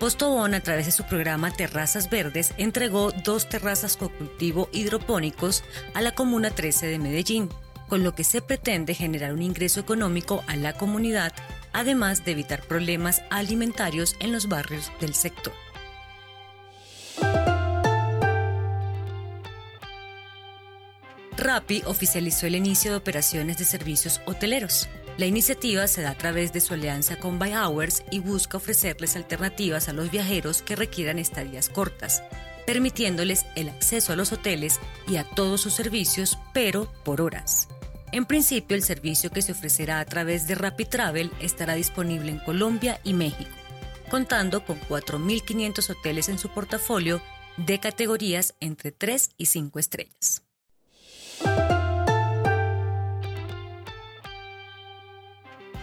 Postobón, a través de su programa Terrazas Verdes, entregó dos terrazas con cultivo hidropónicos a la Comuna 13 de Medellín, con lo que se pretende generar un ingreso económico a la comunidad, además de evitar problemas alimentarios en los barrios del sector. Rappi oficializó el inicio de operaciones de servicios hoteleros. La iniciativa se da a través de su alianza con By Hours y busca ofrecerles alternativas a los viajeros que requieran estadías cortas, permitiéndoles el acceso a los hoteles y a todos sus servicios, pero por horas. En principio, el servicio que se ofrecerá a través de Rappi Travel estará disponible en Colombia y México, contando con 4.500 hoteles en su portafolio de categorías entre 3 y 5 estrellas.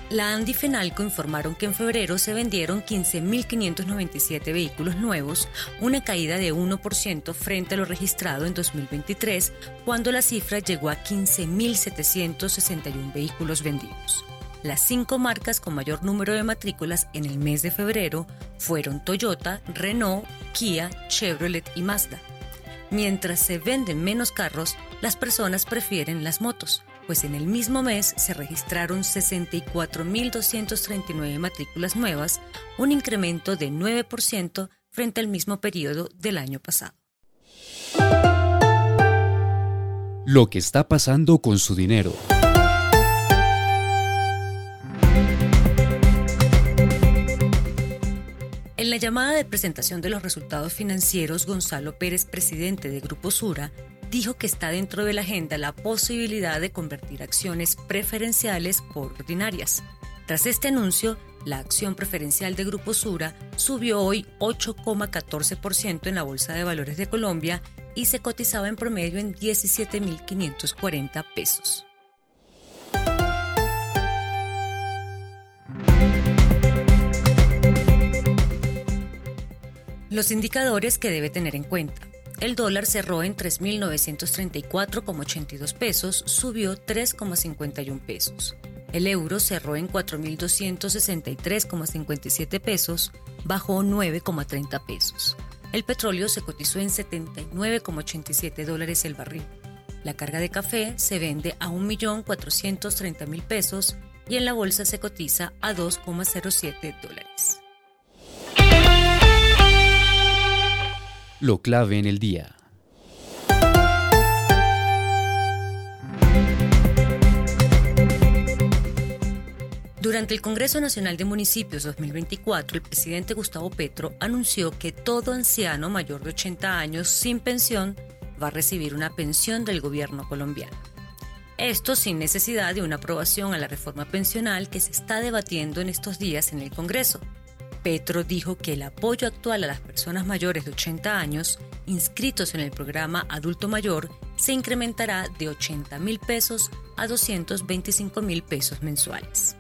La Andi Fenalco informaron que en febrero se vendieron 15.597 vehículos nuevos, una caída de 1% frente a lo registrado en 2023, cuando la cifra llegó a 15.761 vehículos vendidos. Las cinco marcas con mayor número de matrículas en el mes de febrero fueron Toyota, Renault, Kia, Chevrolet y Mazda. Mientras se venden menos carros, las personas prefieren las motos pues en el mismo mes se registraron 64.239 matrículas nuevas, un incremento de 9% frente al mismo periodo del año pasado. Lo que está pasando con su dinero. En la llamada de presentación de los resultados financieros, Gonzalo Pérez, presidente de Grupo Sura, dijo que está dentro de la agenda la posibilidad de convertir acciones preferenciales por ordinarias. Tras este anuncio, la acción preferencial de Grupo Sura subió hoy 8,14% en la Bolsa de Valores de Colombia y se cotizaba en promedio en 17.540 pesos. Los indicadores que debe tener en cuenta. El dólar cerró en 3.934,82 pesos, subió 3,51 pesos. El euro cerró en 4.263,57 pesos, bajó 9,30 pesos. El petróleo se cotizó en 79,87 dólares el barril. La carga de café se vende a 1.430.000 pesos y en la bolsa se cotiza a 2,07 dólares. Lo clave en el día. Durante el Congreso Nacional de Municipios 2024, el presidente Gustavo Petro anunció que todo anciano mayor de 80 años sin pensión va a recibir una pensión del gobierno colombiano. Esto sin necesidad de una aprobación a la reforma pensional que se está debatiendo en estos días en el Congreso. Petro dijo que el apoyo actual a las personas mayores de 80 años inscritos en el programa Adulto Mayor se incrementará de 80 mil pesos a 225 mil pesos mensuales.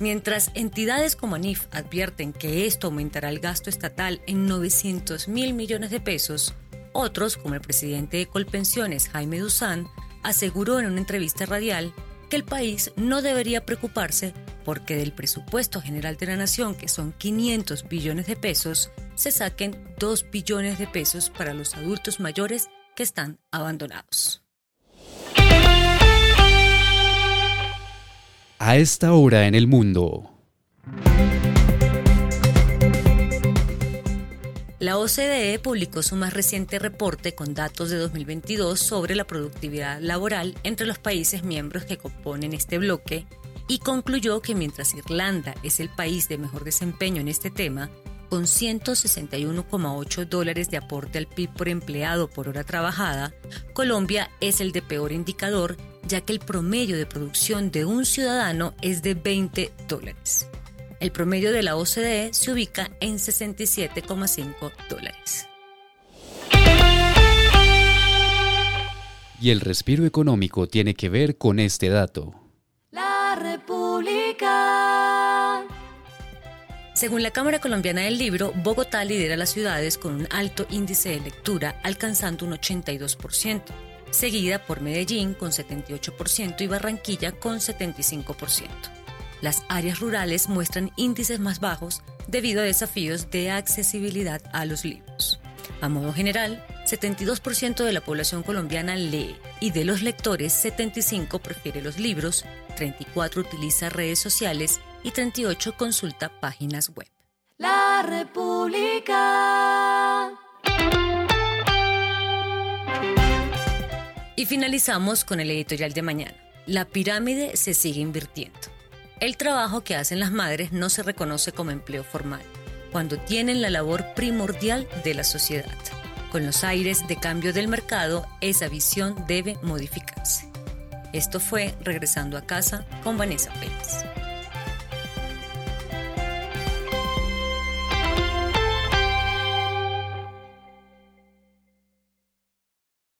Mientras entidades como ANIF advierten que esto aumentará el gasto estatal en 900 mil millones de pesos, otros, como el presidente de Colpensiones, Jaime Duzán, aseguró en una entrevista radial que el país no debería preocuparse porque del presupuesto general de la nación, que son 500 billones de pesos, se saquen 2 billones de pesos para los adultos mayores que están abandonados. A esta hora en el mundo. La OCDE publicó su más reciente reporte con datos de 2022 sobre la productividad laboral entre los países miembros que componen este bloque y concluyó que mientras Irlanda es el país de mejor desempeño en este tema, con 161,8 dólares de aporte al PIB por empleado por hora trabajada, Colombia es el de peor indicador, ya que el promedio de producción de un ciudadano es de 20 dólares. El promedio de la OCDE se ubica en 67,5 dólares. Y el respiro económico tiene que ver con este dato. Según la Cámara Colombiana del Libro, Bogotá lidera las ciudades con un alto índice de lectura, alcanzando un 82%, seguida por Medellín con 78% y Barranquilla con 75%. Las áreas rurales muestran índices más bajos debido a desafíos de accesibilidad a los libros. A modo general, 72% de la población colombiana lee y de los lectores 75 prefiere los libros, 34 utiliza redes sociales y 38 consulta páginas web. La República. Y finalizamos con el editorial de mañana. La pirámide se sigue invirtiendo. El trabajo que hacen las madres no se reconoce como empleo formal, cuando tienen la labor primordial de la sociedad. Con los aires de cambio del mercado, esa visión debe modificarse. Esto fue Regresando a casa con Vanessa Pérez.